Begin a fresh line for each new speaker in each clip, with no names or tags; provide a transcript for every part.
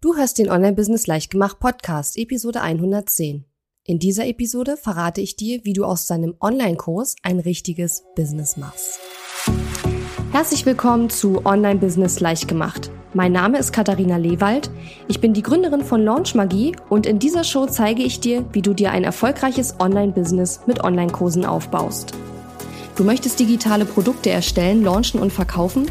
Du hörst den Online-Business Leichtgemacht Podcast, Episode 110. In dieser Episode verrate ich dir, wie du aus deinem Online-Kurs ein richtiges Business machst. Herzlich willkommen zu Online-Business Leichtgemacht. Mein Name ist Katharina Lewald. Ich bin die Gründerin von Launch Magie und in dieser Show zeige ich dir, wie du dir ein erfolgreiches Online-Business mit Online-Kursen aufbaust. Du möchtest digitale Produkte erstellen, launchen und verkaufen?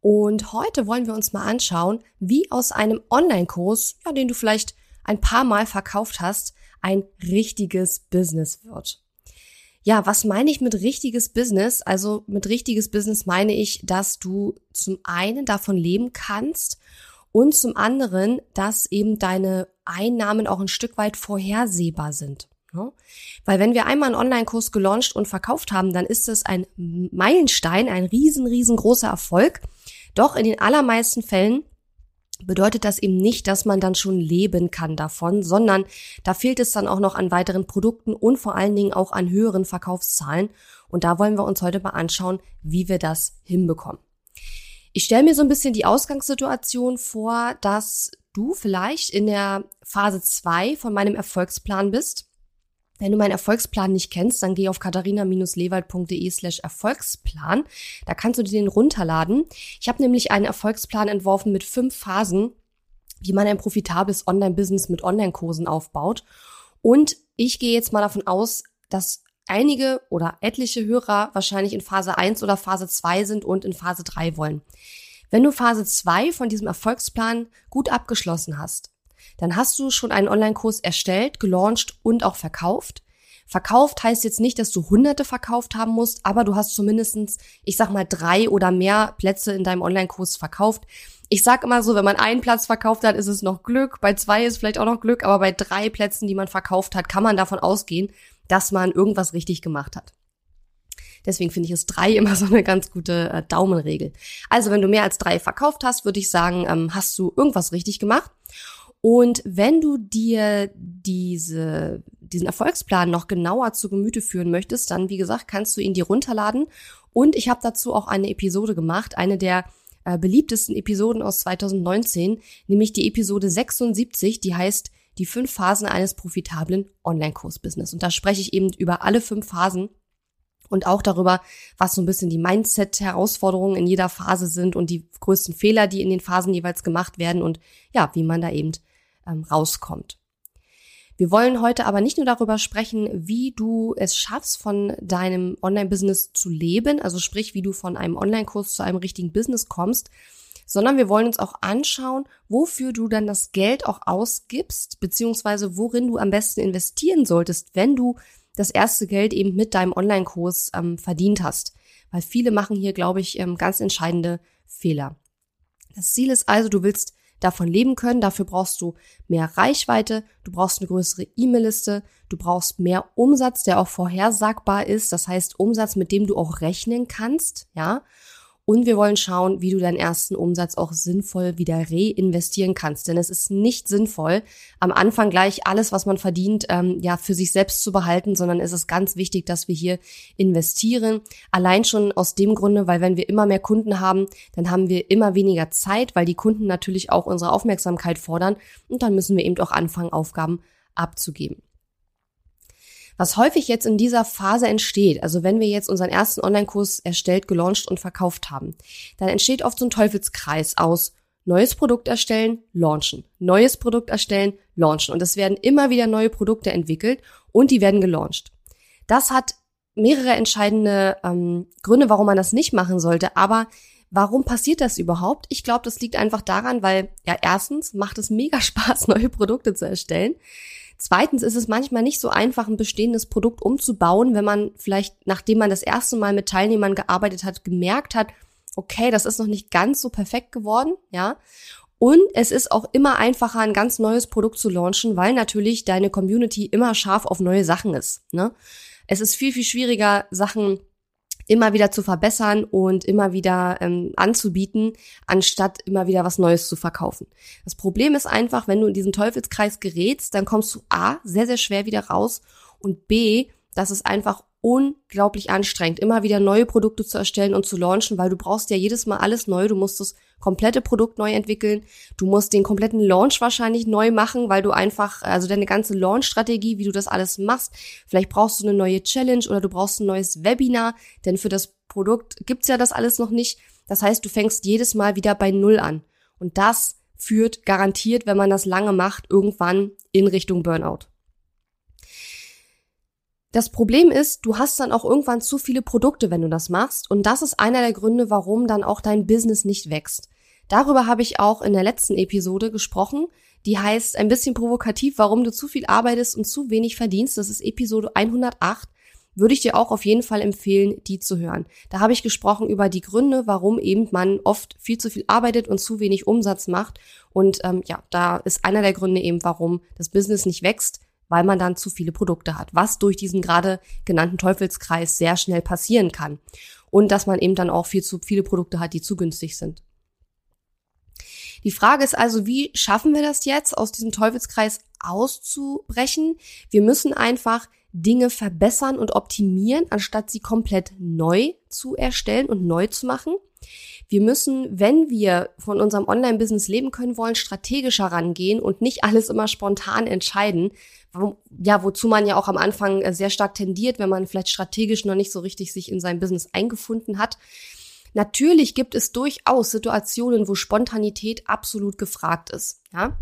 und heute wollen wir uns mal anschauen, wie aus einem Online-Kurs, ja, den du vielleicht ein paar Mal verkauft hast, ein richtiges Business wird. Ja, was meine ich mit richtiges Business? Also mit richtiges Business meine ich, dass du zum einen davon leben kannst und zum anderen, dass eben deine Einnahmen auch ein Stück weit vorhersehbar sind. Ja? Weil wenn wir einmal einen Online-Kurs gelauncht und verkauft haben, dann ist es ein Meilenstein, ein riesen, riesengroßer Erfolg. Doch in den allermeisten Fällen bedeutet das eben nicht, dass man dann schon leben kann davon, sondern da fehlt es dann auch noch an weiteren Produkten und vor allen Dingen auch an höheren Verkaufszahlen. Und da wollen wir uns heute mal anschauen, wie wir das hinbekommen. Ich stelle mir so ein bisschen die Ausgangssituation vor, dass du vielleicht in der Phase zwei von meinem Erfolgsplan bist. Wenn du meinen Erfolgsplan nicht kennst, dann geh auf katharina-lewald.de slash Erfolgsplan. Da kannst du dir den runterladen. Ich habe nämlich einen Erfolgsplan entworfen mit fünf Phasen, wie man ein profitables Online-Business mit Online-Kursen aufbaut. Und ich gehe jetzt mal davon aus, dass einige oder etliche Hörer wahrscheinlich in Phase 1 oder Phase 2 sind und in Phase 3 wollen. Wenn du Phase 2 von diesem Erfolgsplan gut abgeschlossen hast, dann hast du schon einen Online-Kurs erstellt, gelauncht und auch verkauft. Verkauft heißt jetzt nicht, dass du hunderte verkauft haben musst, aber du hast zumindestens, ich sag mal, drei oder mehr Plätze in deinem Online-Kurs verkauft. Ich sag immer so, wenn man einen Platz verkauft hat, ist es noch Glück. Bei zwei ist vielleicht auch noch Glück, aber bei drei Plätzen, die man verkauft hat, kann man davon ausgehen, dass man irgendwas richtig gemacht hat. Deswegen finde ich es drei immer so eine ganz gute äh, Daumenregel. Also wenn du mehr als drei verkauft hast, würde ich sagen, ähm, hast du irgendwas richtig gemacht. Und wenn du dir diese, diesen Erfolgsplan noch genauer zu Gemüte führen möchtest, dann, wie gesagt, kannst du ihn dir runterladen. Und ich habe dazu auch eine Episode gemacht, eine der äh, beliebtesten Episoden aus 2019, nämlich die Episode 76, die heißt die fünf Phasen eines profitablen Online-Kurs-Business. Und da spreche ich eben über alle fünf Phasen und auch darüber, was so ein bisschen die Mindset-Herausforderungen in jeder Phase sind und die größten Fehler, die in den Phasen jeweils gemacht werden und ja, wie man da eben ähm, rauskommt. Wir wollen heute aber nicht nur darüber sprechen, wie du es schaffst, von deinem Online-Business zu leben, also sprich, wie du von einem Online-Kurs zu einem richtigen Business kommst, sondern wir wollen uns auch anschauen, wofür du dann das Geld auch ausgibst, beziehungsweise worin du am besten investieren solltest, wenn du das erste Geld eben mit deinem Online-Kurs ähm, verdient hast. Weil viele machen hier, glaube ich, ähm, ganz entscheidende Fehler. Das Ziel ist also, du willst davon leben können. Dafür brauchst du mehr Reichweite, du brauchst eine größere E-Mail-Liste, du brauchst mehr Umsatz, der auch vorhersagbar ist. Das heißt Umsatz, mit dem du auch rechnen kannst, ja. Und wir wollen schauen, wie du deinen ersten Umsatz auch sinnvoll wieder reinvestieren kannst. Denn es ist nicht sinnvoll, am Anfang gleich alles, was man verdient, ähm, ja, für sich selbst zu behalten, sondern es ist ganz wichtig, dass wir hier investieren. Allein schon aus dem Grunde, weil wenn wir immer mehr Kunden haben, dann haben wir immer weniger Zeit, weil die Kunden natürlich auch unsere Aufmerksamkeit fordern. Und dann müssen wir eben auch anfangen, Aufgaben abzugeben. Was häufig jetzt in dieser Phase entsteht, also wenn wir jetzt unseren ersten Online-Kurs erstellt, gelauncht und verkauft haben, dann entsteht oft so ein Teufelskreis aus neues Produkt erstellen, launchen, neues Produkt erstellen, launchen. Und es werden immer wieder neue Produkte entwickelt und die werden gelauncht. Das hat mehrere entscheidende ähm, Gründe, warum man das nicht machen sollte. Aber warum passiert das überhaupt? Ich glaube, das liegt einfach daran, weil ja erstens macht es mega Spaß, neue Produkte zu erstellen. Zweitens ist es manchmal nicht so einfach, ein bestehendes Produkt umzubauen, wenn man vielleicht, nachdem man das erste Mal mit Teilnehmern gearbeitet hat, gemerkt hat, okay, das ist noch nicht ganz so perfekt geworden, ja. Und es ist auch immer einfacher, ein ganz neues Produkt zu launchen, weil natürlich deine Community immer scharf auf neue Sachen ist. Ne? Es ist viel, viel schwieriger, Sachen immer wieder zu verbessern und immer wieder ähm, anzubieten, anstatt immer wieder was Neues zu verkaufen. Das Problem ist einfach, wenn du in diesen Teufelskreis gerätst, dann kommst du A, sehr, sehr schwer wieder raus und B, dass es einfach unglaublich anstrengend, immer wieder neue Produkte zu erstellen und zu launchen, weil du brauchst ja jedes Mal alles neu. Du musst das komplette Produkt neu entwickeln. Du musst den kompletten Launch wahrscheinlich neu machen, weil du einfach, also deine ganze Launch-Strategie, wie du das alles machst. Vielleicht brauchst du eine neue Challenge oder du brauchst ein neues Webinar, denn für das Produkt gibt's ja das alles noch nicht. Das heißt, du fängst jedes Mal wieder bei Null an. Und das führt garantiert, wenn man das lange macht, irgendwann in Richtung Burnout. Das Problem ist, du hast dann auch irgendwann zu viele Produkte, wenn du das machst. Und das ist einer der Gründe, warum dann auch dein Business nicht wächst. Darüber habe ich auch in der letzten Episode gesprochen. Die heißt ein bisschen provokativ, warum du zu viel arbeitest und zu wenig verdienst. Das ist Episode 108. Würde ich dir auch auf jeden Fall empfehlen, die zu hören. Da habe ich gesprochen über die Gründe, warum eben man oft viel zu viel arbeitet und zu wenig Umsatz macht. Und ähm, ja, da ist einer der Gründe eben, warum das Business nicht wächst weil man dann zu viele Produkte hat, was durch diesen gerade genannten Teufelskreis sehr schnell passieren kann. Und dass man eben dann auch viel zu viele Produkte hat, die zu günstig sind. Die Frage ist also, wie schaffen wir das jetzt, aus diesem Teufelskreis auszubrechen? Wir müssen einfach Dinge verbessern und optimieren, anstatt sie komplett neu zu erstellen und neu zu machen. Wir müssen, wenn wir von unserem Online-Business leben können wollen, strategischer rangehen und nicht alles immer spontan entscheiden. Ja, wozu man ja auch am Anfang äh, sehr stark tendiert, wenn man vielleicht strategisch noch nicht so richtig sich in sein Business eingefunden hat. Natürlich gibt es durchaus Situationen, wo Spontanität absolut gefragt ist. Ja,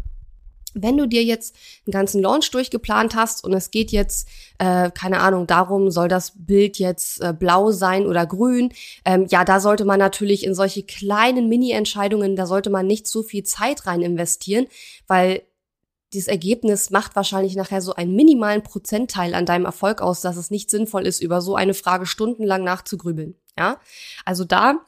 wenn du dir jetzt einen ganzen Launch durchgeplant hast und es geht jetzt, äh, keine Ahnung, darum, soll das Bild jetzt äh, blau sein oder grün, ähm, ja, da sollte man natürlich in solche kleinen Mini-Entscheidungen, da sollte man nicht so viel Zeit rein investieren, weil dieses Ergebnis macht wahrscheinlich nachher so einen minimalen Prozentteil an deinem Erfolg aus, dass es nicht sinnvoll ist, über so eine Frage stundenlang nachzugrübeln. Ja, also da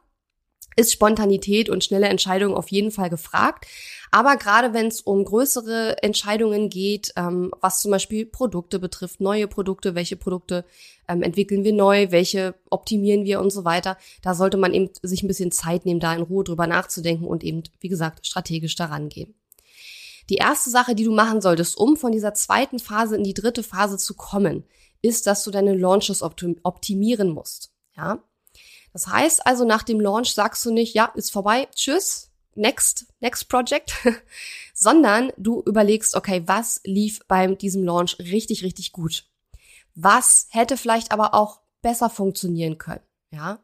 ist Spontanität und schnelle Entscheidungen auf jeden Fall gefragt. Aber gerade wenn es um größere Entscheidungen geht, ähm, was zum Beispiel Produkte betrifft, neue Produkte, welche Produkte ähm, entwickeln wir neu, welche optimieren wir und so weiter, da sollte man eben sich ein bisschen Zeit nehmen, da in Ruhe drüber nachzudenken und eben, wie gesagt, strategisch daran gehen. Die erste Sache, die du machen solltest, um von dieser zweiten Phase in die dritte Phase zu kommen, ist, dass du deine Launches optimieren musst. Ja, das heißt also, nach dem Launch sagst du nicht, ja, ist vorbei, tschüss, next, next project, sondern du überlegst, okay, was lief bei diesem Launch richtig, richtig gut? Was hätte vielleicht aber auch besser funktionieren können? Ja?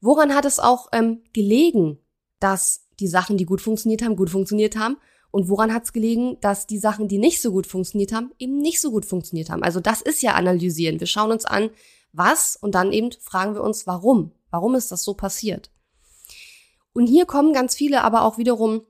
Woran hat es auch ähm, gelegen, dass die Sachen, die gut funktioniert haben, gut funktioniert haben? Und woran hat es gelegen, dass die Sachen, die nicht so gut funktioniert haben, eben nicht so gut funktioniert haben? Also das ist ja analysieren. Wir schauen uns an, was und dann eben fragen wir uns, warum. Warum ist das so passiert? Und hier kommen ganz viele aber auch wiederum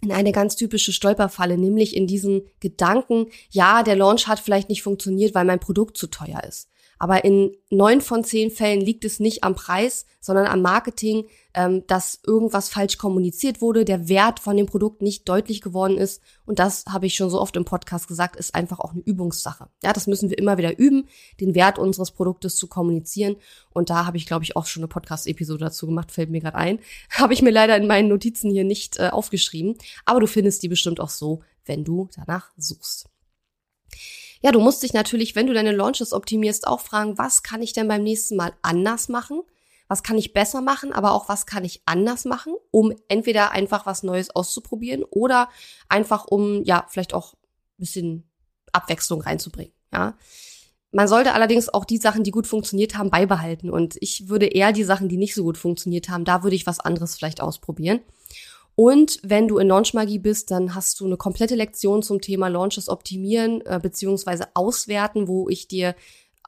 in eine ganz typische Stolperfalle, nämlich in diesen Gedanken, ja, der Launch hat vielleicht nicht funktioniert, weil mein Produkt zu teuer ist. Aber in neun von zehn Fällen liegt es nicht am Preis, sondern am Marketing, ähm, dass irgendwas falsch kommuniziert wurde, der Wert von dem Produkt nicht deutlich geworden ist. Und das habe ich schon so oft im Podcast gesagt, ist einfach auch eine Übungssache. Ja, das müssen wir immer wieder üben, den Wert unseres Produktes zu kommunizieren. Und da habe ich, glaube ich, auch schon eine Podcast-Episode dazu gemacht, fällt mir gerade ein. Habe ich mir leider in meinen Notizen hier nicht äh, aufgeschrieben. Aber du findest die bestimmt auch so, wenn du danach suchst. Ja, du musst dich natürlich, wenn du deine Launches optimierst, auch fragen, was kann ich denn beim nächsten Mal anders machen? Was kann ich besser machen, aber auch was kann ich anders machen, um entweder einfach was Neues auszuprobieren oder einfach um, ja, vielleicht auch ein bisschen Abwechslung reinzubringen, ja. Man sollte allerdings auch die Sachen, die gut funktioniert haben, beibehalten. Und ich würde eher die Sachen, die nicht so gut funktioniert haben, da würde ich was anderes vielleicht ausprobieren. Und wenn du in Launchmagie bist, dann hast du eine komplette Lektion zum Thema Launches optimieren äh, beziehungsweise auswerten, wo ich dir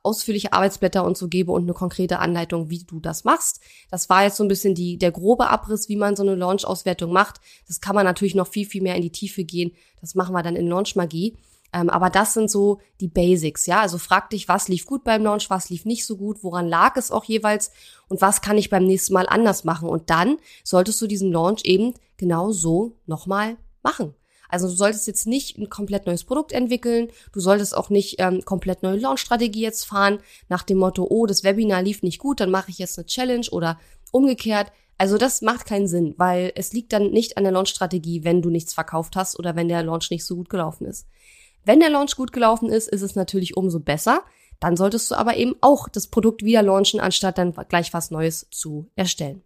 ausführliche Arbeitsblätter und so gebe und eine konkrete Anleitung, wie du das machst. Das war jetzt so ein bisschen die, der grobe Abriss, wie man so eine Launch-Auswertung macht. Das kann man natürlich noch viel, viel mehr in die Tiefe gehen. Das machen wir dann in Launchmagie. Ähm, aber das sind so die Basics, ja. Also frag dich, was lief gut beim Launch, was lief nicht so gut, woran lag es auch jeweils und was kann ich beim nächsten Mal anders machen. Und dann solltest du diesen Launch eben genau so nochmal machen. Also du solltest jetzt nicht ein komplett neues Produkt entwickeln, du solltest auch nicht ähm, komplett neue Launch-Strategie jetzt fahren, nach dem Motto, oh, das Webinar lief nicht gut, dann mache ich jetzt eine Challenge oder umgekehrt. Also das macht keinen Sinn, weil es liegt dann nicht an der Launch-Strategie, wenn du nichts verkauft hast oder wenn der Launch nicht so gut gelaufen ist. Wenn der Launch gut gelaufen ist, ist es natürlich umso besser. Dann solltest du aber eben auch das Produkt wieder launchen, anstatt dann gleich was Neues zu erstellen.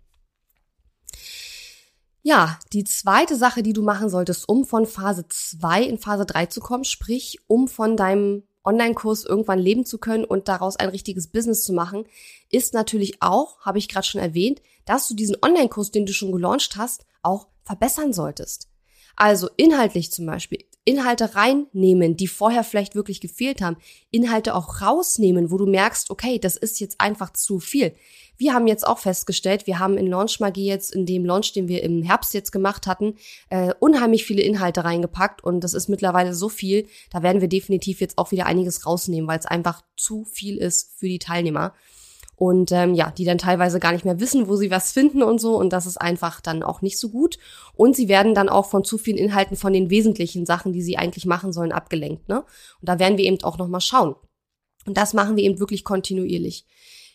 Ja, die zweite Sache, die du machen solltest, um von Phase 2 in Phase 3 zu kommen, sprich, um von deinem Online-Kurs irgendwann leben zu können und daraus ein richtiges Business zu machen, ist natürlich auch, habe ich gerade schon erwähnt, dass du diesen Online-Kurs, den du schon gelauncht hast, auch verbessern solltest. Also inhaltlich zum Beispiel, Inhalte reinnehmen, die vorher vielleicht wirklich gefehlt haben, Inhalte auch rausnehmen, wo du merkst, okay, das ist jetzt einfach zu viel. Wir haben jetzt auch festgestellt, wir haben in Launch Magie jetzt, in dem Launch, den wir im Herbst jetzt gemacht hatten, äh, unheimlich viele Inhalte reingepackt und das ist mittlerweile so viel, da werden wir definitiv jetzt auch wieder einiges rausnehmen, weil es einfach zu viel ist für die Teilnehmer und ähm, ja, die dann teilweise gar nicht mehr wissen, wo sie was finden und so und das ist einfach dann auch nicht so gut und sie werden dann auch von zu vielen Inhalten von den wesentlichen Sachen, die sie eigentlich machen sollen, abgelenkt, ne? Und da werden wir eben auch noch mal schauen. Und das machen wir eben wirklich kontinuierlich.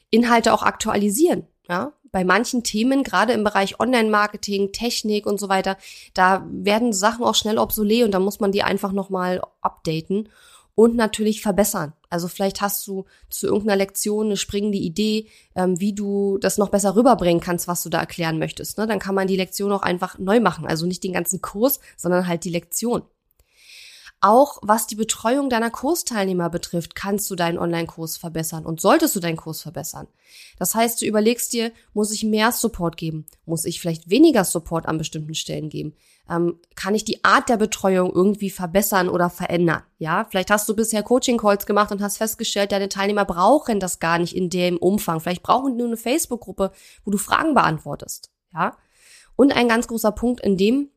Inhalte auch aktualisieren. Ja, bei manchen Themen, gerade im Bereich Online-Marketing, Technik und so weiter, da werden Sachen auch schnell obsolet und da muss man die einfach nochmal updaten und natürlich verbessern. Also vielleicht hast du zu irgendeiner Lektion eine springende Idee, ähm, wie du das noch besser rüberbringen kannst, was du da erklären möchtest. Ne? Dann kann man die Lektion auch einfach neu machen. Also nicht den ganzen Kurs, sondern halt die Lektion. Auch was die Betreuung deiner Kursteilnehmer betrifft, kannst du deinen Online-Kurs verbessern und solltest du deinen Kurs verbessern. Das heißt, du überlegst dir, muss ich mehr Support geben? Muss ich vielleicht weniger Support an bestimmten Stellen geben? Ähm, kann ich die Art der Betreuung irgendwie verbessern oder verändern? Ja, vielleicht hast du bisher Coaching-Calls gemacht und hast festgestellt, deine Teilnehmer brauchen das gar nicht in dem Umfang. Vielleicht brauchen die nur eine Facebook-Gruppe, wo du Fragen beantwortest. Ja. Und ein ganz großer Punkt in dem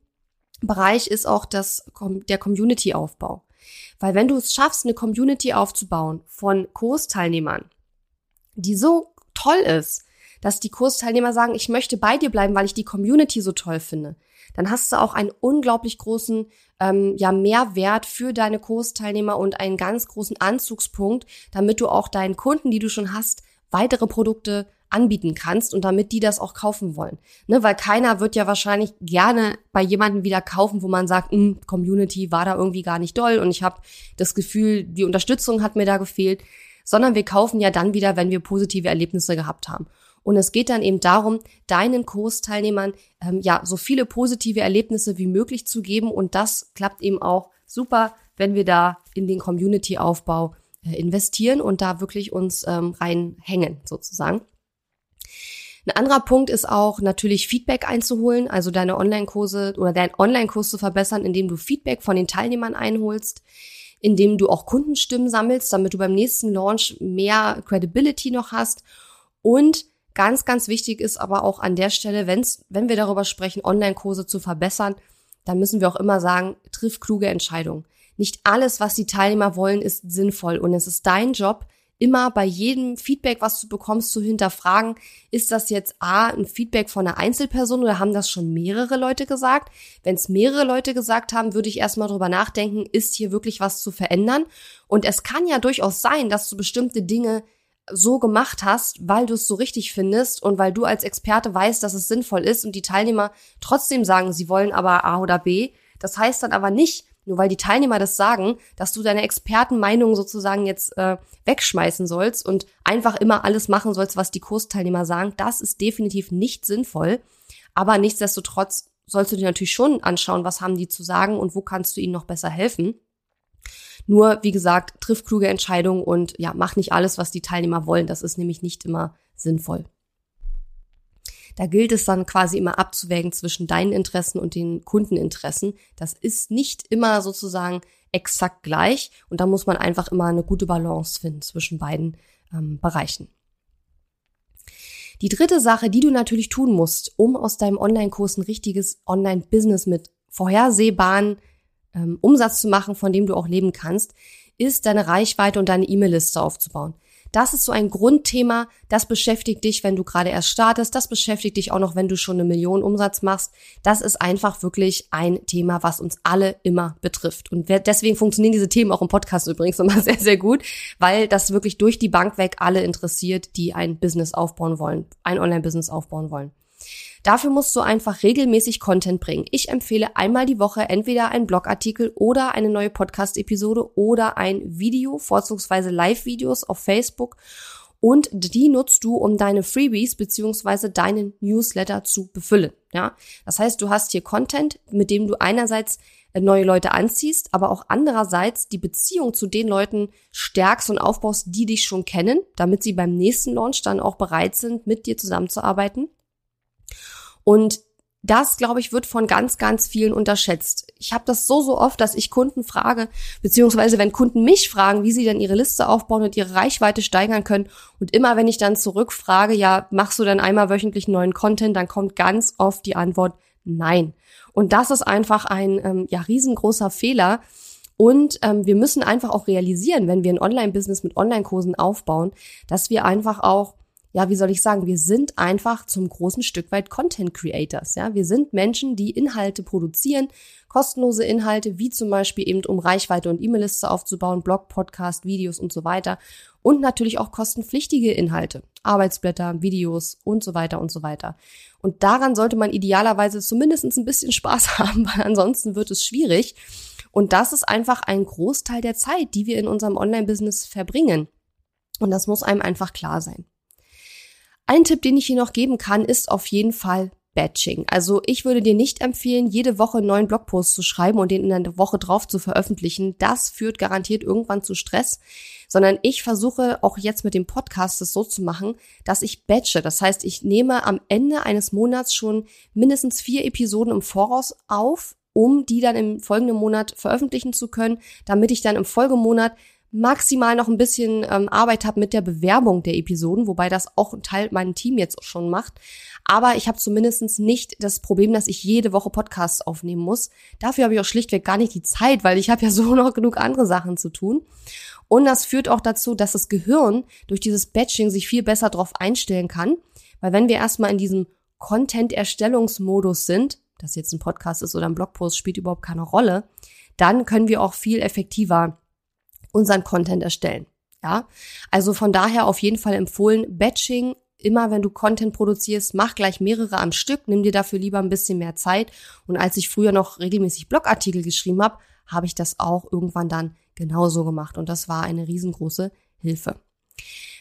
Bereich ist auch das, der Community-Aufbau. Weil wenn du es schaffst, eine Community aufzubauen von Kursteilnehmern, die so toll ist, dass die Kursteilnehmer sagen, ich möchte bei dir bleiben, weil ich die Community so toll finde, dann hast du auch einen unglaublich großen ähm, ja, Mehrwert für deine Kursteilnehmer und einen ganz großen Anzugspunkt, damit du auch deinen Kunden, die du schon hast, weitere Produkte anbieten kannst und damit die das auch kaufen wollen. Ne, weil keiner wird ja wahrscheinlich gerne bei jemandem wieder kaufen, wo man sagt, hm, Community war da irgendwie gar nicht doll und ich habe das Gefühl, die Unterstützung hat mir da gefehlt, sondern wir kaufen ja dann wieder, wenn wir positive Erlebnisse gehabt haben. Und es geht dann eben darum, deinen Kursteilnehmern ähm, ja so viele positive Erlebnisse wie möglich zu geben. Und das klappt eben auch super, wenn wir da in den Community-Aufbau äh, investieren und da wirklich uns ähm, reinhängen sozusagen. Ein anderer Punkt ist auch natürlich Feedback einzuholen, also deine Online-Kurse oder deinen Online-Kurs zu verbessern, indem du Feedback von den Teilnehmern einholst, indem du auch Kundenstimmen sammelst, damit du beim nächsten Launch mehr Credibility noch hast. Und ganz, ganz wichtig ist aber auch an der Stelle, wenn's, wenn wir darüber sprechen, Online-Kurse zu verbessern, dann müssen wir auch immer sagen, triff kluge Entscheidungen. Nicht alles, was die Teilnehmer wollen, ist sinnvoll und es ist dein Job, immer bei jedem Feedback, was du bekommst, zu hinterfragen, ist das jetzt A, ein Feedback von einer Einzelperson oder haben das schon mehrere Leute gesagt? Wenn es mehrere Leute gesagt haben, würde ich erstmal drüber nachdenken, ist hier wirklich was zu verändern? Und es kann ja durchaus sein, dass du bestimmte Dinge so gemacht hast, weil du es so richtig findest und weil du als Experte weißt, dass es sinnvoll ist und die Teilnehmer trotzdem sagen, sie wollen aber A oder B. Das heißt dann aber nicht, nur weil die Teilnehmer das sagen, dass du deine Expertenmeinung sozusagen jetzt äh, wegschmeißen sollst und einfach immer alles machen sollst, was die Kursteilnehmer sagen. Das ist definitiv nicht sinnvoll. Aber nichtsdestotrotz sollst du dir natürlich schon anschauen, was haben die zu sagen und wo kannst du ihnen noch besser helfen. Nur, wie gesagt, triff kluge Entscheidungen und ja, mach nicht alles, was die Teilnehmer wollen. Das ist nämlich nicht immer sinnvoll. Da gilt es dann quasi immer abzuwägen zwischen deinen Interessen und den Kundeninteressen. Das ist nicht immer sozusagen exakt gleich und da muss man einfach immer eine gute Balance finden zwischen beiden ähm, Bereichen. Die dritte Sache, die du natürlich tun musst, um aus deinem Online-Kurs ein richtiges Online-Business mit vorhersehbaren ähm, Umsatz zu machen, von dem du auch leben kannst, ist deine Reichweite und deine E-Mail-Liste aufzubauen. Das ist so ein Grundthema, das beschäftigt dich, wenn du gerade erst startest, das beschäftigt dich auch noch, wenn du schon eine Million Umsatz machst. Das ist einfach wirklich ein Thema, was uns alle immer betrifft. Und deswegen funktionieren diese Themen auch im Podcast übrigens immer sehr, sehr gut, weil das wirklich durch die Bank weg alle interessiert, die ein Business aufbauen wollen, ein Online-Business aufbauen wollen. Dafür musst du einfach regelmäßig Content bringen. Ich empfehle einmal die Woche entweder einen Blogartikel oder eine neue Podcast-Episode oder ein Video, vorzugsweise Live-Videos auf Facebook. Und die nutzt du, um deine Freebies beziehungsweise deinen Newsletter zu befüllen. Ja, das heißt, du hast hier Content, mit dem du einerseits neue Leute anziehst, aber auch andererseits die Beziehung zu den Leuten stärkst und aufbaust, die dich schon kennen, damit sie beim nächsten Launch dann auch bereit sind, mit dir zusammenzuarbeiten. Und das, glaube ich, wird von ganz, ganz vielen unterschätzt. Ich habe das so, so oft, dass ich Kunden frage, beziehungsweise wenn Kunden mich fragen, wie sie denn ihre Liste aufbauen und ihre Reichweite steigern können. Und immer wenn ich dann zurückfrage, ja, machst du dann einmal wöchentlich neuen Content, dann kommt ganz oft die Antwort, nein. Und das ist einfach ein ähm, ja, riesengroßer Fehler. Und ähm, wir müssen einfach auch realisieren, wenn wir ein Online-Business mit Online-Kursen aufbauen, dass wir einfach auch ja, wie soll ich sagen, wir sind einfach zum großen Stück weit Content Creators. Ja, wir sind Menschen, die Inhalte produzieren, kostenlose Inhalte, wie zum Beispiel eben um Reichweite und E-Mail-Liste aufzubauen, Blog, Podcast, Videos und so weiter. Und natürlich auch kostenpflichtige Inhalte, Arbeitsblätter, Videos und so weiter und so weiter. Und daran sollte man idealerweise zumindest ein bisschen Spaß haben, weil ansonsten wird es schwierig. Und das ist einfach ein Großteil der Zeit, die wir in unserem Online-Business verbringen. Und das muss einem einfach klar sein. Ein Tipp, den ich hier noch geben kann, ist auf jeden Fall Batching. Also ich würde dir nicht empfehlen, jede Woche einen neuen Blogpost zu schreiben und den in der Woche drauf zu veröffentlichen. Das führt garantiert irgendwann zu Stress, sondern ich versuche auch jetzt mit dem Podcast es so zu machen, dass ich batche. Das heißt, ich nehme am Ende eines Monats schon mindestens vier Episoden im Voraus auf, um die dann im folgenden Monat veröffentlichen zu können, damit ich dann im Folgemonat maximal noch ein bisschen ähm, Arbeit habe mit der Bewerbung der Episoden, wobei das auch ein Teil meinem Team jetzt schon macht. Aber ich habe zumindest nicht das Problem, dass ich jede Woche Podcasts aufnehmen muss. Dafür habe ich auch schlichtweg gar nicht die Zeit, weil ich habe ja so noch genug andere Sachen zu tun. Und das führt auch dazu, dass das Gehirn durch dieses Batching sich viel besser darauf einstellen kann. Weil wenn wir erstmal in diesem Content-Erstellungsmodus sind, das jetzt ein Podcast ist oder ein Blogpost, spielt überhaupt keine Rolle, dann können wir auch viel effektiver unseren Content erstellen. Ja, also von daher auf jeden Fall empfohlen, Batching immer wenn du Content produzierst, mach gleich mehrere am Stück, nimm dir dafür lieber ein bisschen mehr Zeit. Und als ich früher noch regelmäßig Blogartikel geschrieben habe, habe ich das auch irgendwann dann genauso gemacht. Und das war eine riesengroße Hilfe.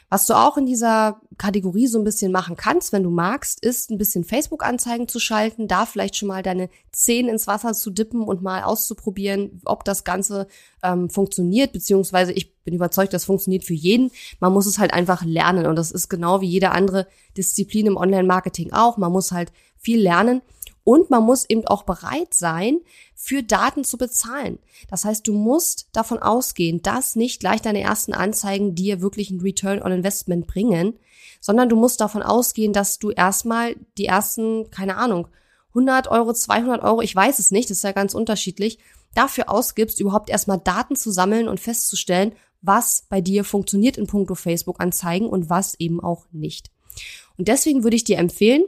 Was du auch in dieser Kategorie so ein bisschen machen kannst, wenn du magst, ist ein bisschen Facebook-Anzeigen zu schalten, da vielleicht schon mal deine Zehen ins Wasser zu dippen und mal auszuprobieren, ob das Ganze ähm, funktioniert, beziehungsweise ich bin überzeugt, das funktioniert für jeden. Man muss es halt einfach lernen und das ist genau wie jede andere Disziplin im Online-Marketing auch. Man muss halt viel lernen und man muss eben auch bereit sein, für Daten zu bezahlen. Das heißt, du musst davon ausgehen, dass nicht gleich deine ersten Anzeigen dir wirklich ein Return on Investment bringen, sondern du musst davon ausgehen, dass du erstmal die ersten, keine Ahnung, 100 Euro, 200 Euro, ich weiß es nicht, das ist ja ganz unterschiedlich, dafür ausgibst, überhaupt erstmal Daten zu sammeln und festzustellen, was bei dir funktioniert in puncto Facebook-Anzeigen und was eben auch nicht. Und deswegen würde ich dir empfehlen,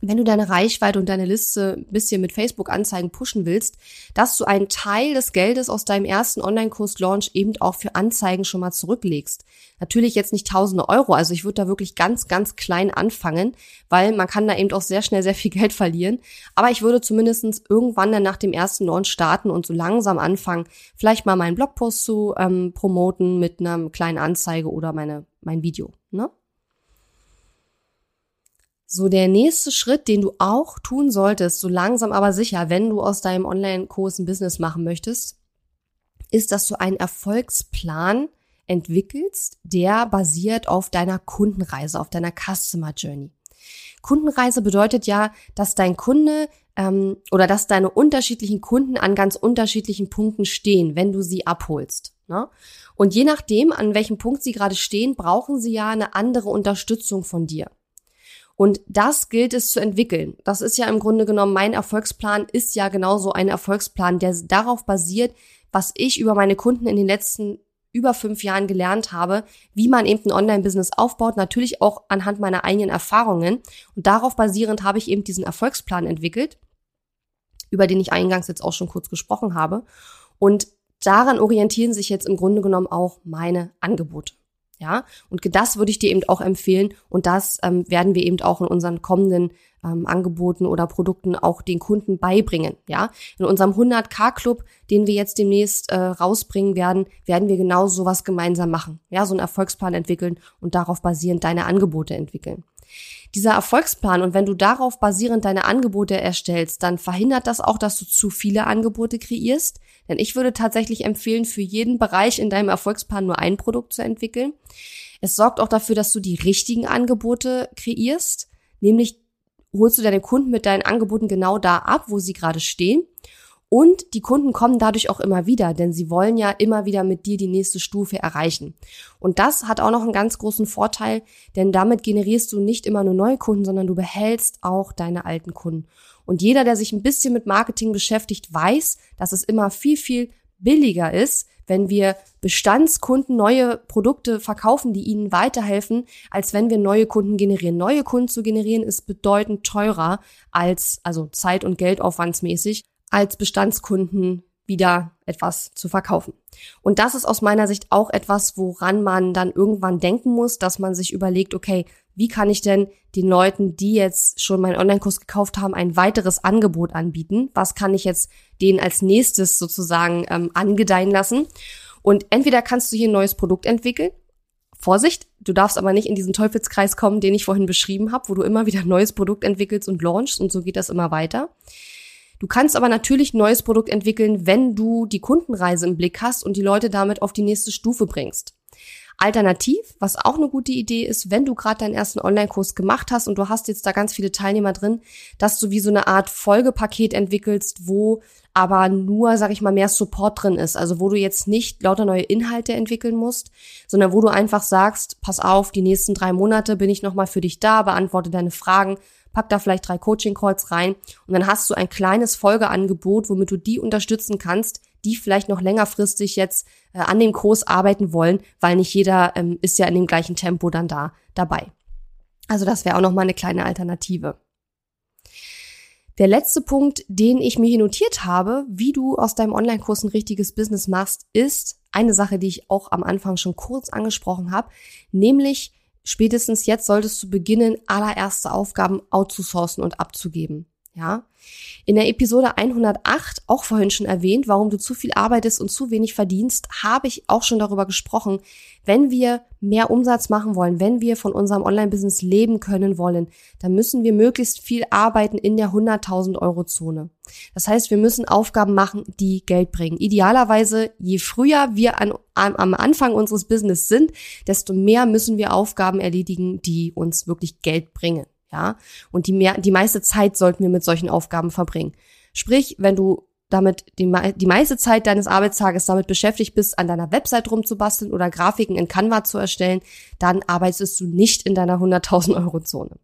wenn du deine Reichweite und deine Liste ein bisschen mit Facebook-Anzeigen pushen willst, dass du einen Teil des Geldes aus deinem ersten Online-Kurs-Launch eben auch für Anzeigen schon mal zurücklegst. Natürlich jetzt nicht tausende Euro, also ich würde da wirklich ganz, ganz klein anfangen, weil man kann da eben auch sehr schnell sehr viel Geld verlieren. Aber ich würde zumindestens irgendwann dann nach dem ersten Launch starten und so langsam anfangen, vielleicht mal meinen Blogpost zu ähm, promoten mit einer kleinen Anzeige oder meine, mein Video. Ne? So, der nächste Schritt, den du auch tun solltest, so langsam aber sicher, wenn du aus deinem Online-Kurs ein Business machen möchtest, ist, dass du einen Erfolgsplan entwickelst, der basiert auf deiner Kundenreise, auf deiner Customer Journey. Kundenreise bedeutet ja, dass dein Kunde ähm, oder dass deine unterschiedlichen Kunden an ganz unterschiedlichen Punkten stehen, wenn du sie abholst. Ne? Und je nachdem, an welchem Punkt sie gerade stehen, brauchen sie ja eine andere Unterstützung von dir. Und das gilt es zu entwickeln. Das ist ja im Grunde genommen, mein Erfolgsplan ist ja genauso ein Erfolgsplan, der darauf basiert, was ich über meine Kunden in den letzten über fünf Jahren gelernt habe, wie man eben ein Online-Business aufbaut, natürlich auch anhand meiner eigenen Erfahrungen. Und darauf basierend habe ich eben diesen Erfolgsplan entwickelt, über den ich eingangs jetzt auch schon kurz gesprochen habe. Und daran orientieren sich jetzt im Grunde genommen auch meine Angebote. Ja, und das würde ich dir eben auch empfehlen und das ähm, werden wir eben auch in unseren kommenden ähm, Angeboten oder Produkten auch den Kunden beibringen. Ja, in unserem 100k Club, den wir jetzt demnächst äh, rausbringen werden, werden wir genau sowas gemeinsam machen. Ja, so einen Erfolgsplan entwickeln und darauf basierend deine Angebote entwickeln. Dieser Erfolgsplan und wenn du darauf basierend deine Angebote erstellst, dann verhindert das auch, dass du zu viele Angebote kreierst. Denn ich würde tatsächlich empfehlen, für jeden Bereich in deinem Erfolgsplan nur ein Produkt zu entwickeln. Es sorgt auch dafür, dass du die richtigen Angebote kreierst, nämlich holst du deine Kunden mit deinen Angeboten genau da ab, wo sie gerade stehen. Und die Kunden kommen dadurch auch immer wieder, denn sie wollen ja immer wieder mit dir die nächste Stufe erreichen. Und das hat auch noch einen ganz großen Vorteil, denn damit generierst du nicht immer nur neue Kunden, sondern du behältst auch deine alten Kunden. Und jeder, der sich ein bisschen mit Marketing beschäftigt, weiß, dass es immer viel, viel billiger ist, wenn wir Bestandskunden neue Produkte verkaufen, die ihnen weiterhelfen, als wenn wir neue Kunden generieren. Neue Kunden zu generieren ist bedeutend teurer als, also Zeit- und Geldaufwandsmäßig, als Bestandskunden wieder etwas zu verkaufen. Und das ist aus meiner Sicht auch etwas, woran man dann irgendwann denken muss, dass man sich überlegt, okay, wie kann ich denn den Leuten, die jetzt schon meinen Online-Kurs gekauft haben, ein weiteres Angebot anbieten? Was kann ich jetzt denen als nächstes sozusagen ähm, angedeihen lassen? Und entweder kannst du hier ein neues Produkt entwickeln. Vorsicht, du darfst aber nicht in diesen Teufelskreis kommen, den ich vorhin beschrieben habe, wo du immer wieder ein neues Produkt entwickelst und launchst und so geht das immer weiter. Du kannst aber natürlich ein neues Produkt entwickeln, wenn du die Kundenreise im Blick hast und die Leute damit auf die nächste Stufe bringst. Alternativ, was auch eine gute Idee ist, wenn du gerade deinen ersten Online-Kurs gemacht hast und du hast jetzt da ganz viele Teilnehmer drin, dass du wie so eine Art Folgepaket entwickelst, wo aber nur, sag ich mal, mehr Support drin ist. Also wo du jetzt nicht lauter neue Inhalte entwickeln musst, sondern wo du einfach sagst, pass auf, die nächsten drei Monate bin ich nochmal für dich da, beantworte deine Fragen, pack da vielleicht drei Coaching-Calls rein und dann hast du ein kleines Folgeangebot, womit du die unterstützen kannst, die vielleicht noch längerfristig jetzt äh, an dem Kurs arbeiten wollen, weil nicht jeder ähm, ist ja in dem gleichen Tempo dann da dabei. Also das wäre auch noch mal eine kleine Alternative. Der letzte Punkt, den ich mir hier notiert habe, wie du aus deinem Online-Kurs ein richtiges Business machst, ist eine Sache, die ich auch am Anfang schon kurz angesprochen habe, nämlich spätestens jetzt solltest du beginnen, allererste Aufgaben outzusourcen und abzugeben. Ja. In der Episode 108, auch vorhin schon erwähnt, warum du zu viel arbeitest und zu wenig verdienst, habe ich auch schon darüber gesprochen. Wenn wir mehr Umsatz machen wollen, wenn wir von unserem Online-Business leben können wollen, dann müssen wir möglichst viel arbeiten in der 100.000 Euro Zone. Das heißt, wir müssen Aufgaben machen, die Geld bringen. Idealerweise, je früher wir an, am Anfang unseres Business sind, desto mehr müssen wir Aufgaben erledigen, die uns wirklich Geld bringen ja. Und die mehr, die meiste Zeit sollten wir mit solchen Aufgaben verbringen. Sprich, wenn du damit die, die meiste Zeit deines Arbeitstages damit beschäftigt bist, an deiner Website rumzubasteln oder Grafiken in Canva zu erstellen, dann arbeitest du nicht in deiner 100.000 Euro Zone.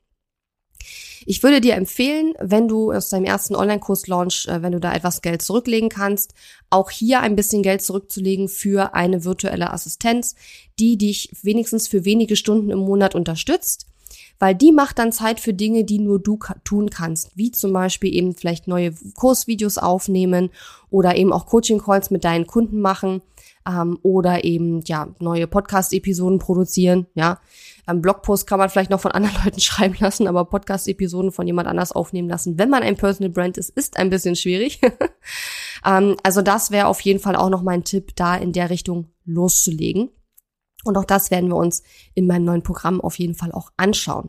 Ich würde dir empfehlen, wenn du aus deinem ersten Online-Kurs-Launch, äh, wenn du da etwas Geld zurücklegen kannst, auch hier ein bisschen Geld zurückzulegen für eine virtuelle Assistenz, die dich wenigstens für wenige Stunden im Monat unterstützt weil die macht dann Zeit für Dinge, die nur du tun kannst, wie zum Beispiel eben vielleicht neue Kursvideos aufnehmen oder eben auch Coaching-Calls mit deinen Kunden machen ähm, oder eben ja neue Podcast-Episoden produzieren. Ja, ähm, Blogpost kann man vielleicht noch von anderen Leuten schreiben lassen, aber Podcast-Episoden von jemand anders aufnehmen lassen, wenn man ein Personal Brand ist, ist ein bisschen schwierig. ähm, also das wäre auf jeden Fall auch noch mein Tipp, da in der Richtung loszulegen. Und auch das werden wir uns in meinem neuen Programm auf jeden Fall auch anschauen.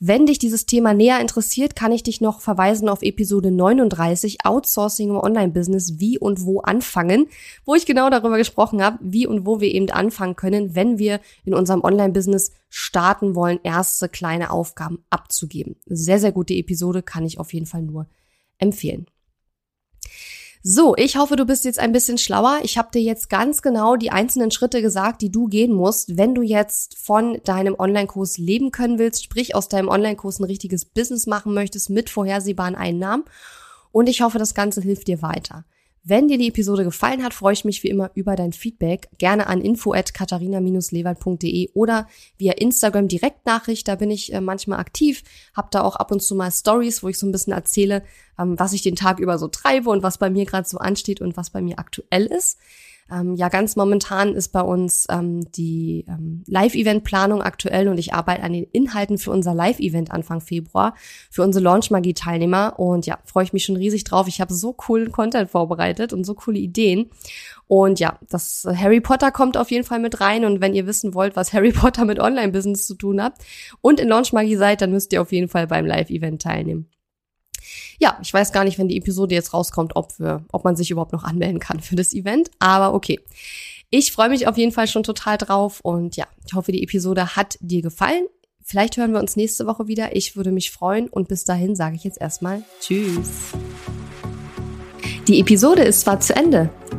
Wenn dich dieses Thema näher interessiert, kann ich dich noch verweisen auf Episode 39 Outsourcing im Online-Business, wie und wo anfangen, wo ich genau darüber gesprochen habe, wie und wo wir eben anfangen können, wenn wir in unserem Online-Business starten wollen, erste kleine Aufgaben abzugeben. Sehr, sehr gute Episode, kann ich auf jeden Fall nur empfehlen. So, ich hoffe, du bist jetzt ein bisschen schlauer. Ich habe dir jetzt ganz genau die einzelnen Schritte gesagt, die du gehen musst, wenn du jetzt von deinem Online-Kurs leben können willst, sprich aus deinem Online-Kurs ein richtiges Business machen möchtest mit vorhersehbaren Einnahmen. Und ich hoffe, das Ganze hilft dir weiter. Wenn dir die Episode gefallen hat, freue ich mich wie immer über dein Feedback. Gerne an info at katharina-lewald.de oder via Instagram Direktnachricht. Da bin ich äh, manchmal aktiv, habe da auch ab und zu mal Stories, wo ich so ein bisschen erzähle, ähm, was ich den Tag über so treibe und was bei mir gerade so ansteht und was bei mir aktuell ist. Ähm, ja, ganz momentan ist bei uns ähm, die ähm, Live-Event-Planung aktuell und ich arbeite an den Inhalten für unser Live-Event Anfang Februar, für unsere Launch-Magie-Teilnehmer. Und ja, freue ich mich schon riesig drauf. Ich habe so coolen Content vorbereitet und so coole Ideen. Und ja, das Harry Potter kommt auf jeden Fall mit rein. Und wenn ihr wissen wollt, was Harry Potter mit Online-Business zu tun hat und in Launch Magie seid, dann müsst ihr auf jeden Fall beim Live-Event teilnehmen ja, ich weiß gar nicht, wenn die Episode jetzt rauskommt, ob, wir, ob man sich überhaupt noch anmelden kann für das Event. Aber okay. Ich freue mich auf jeden Fall schon total drauf und ja, ich hoffe, die Episode hat dir gefallen. Vielleicht hören wir uns nächste Woche wieder. Ich würde mich freuen und bis dahin sage ich jetzt erstmal Tschüss. Die Episode ist zwar zu Ende,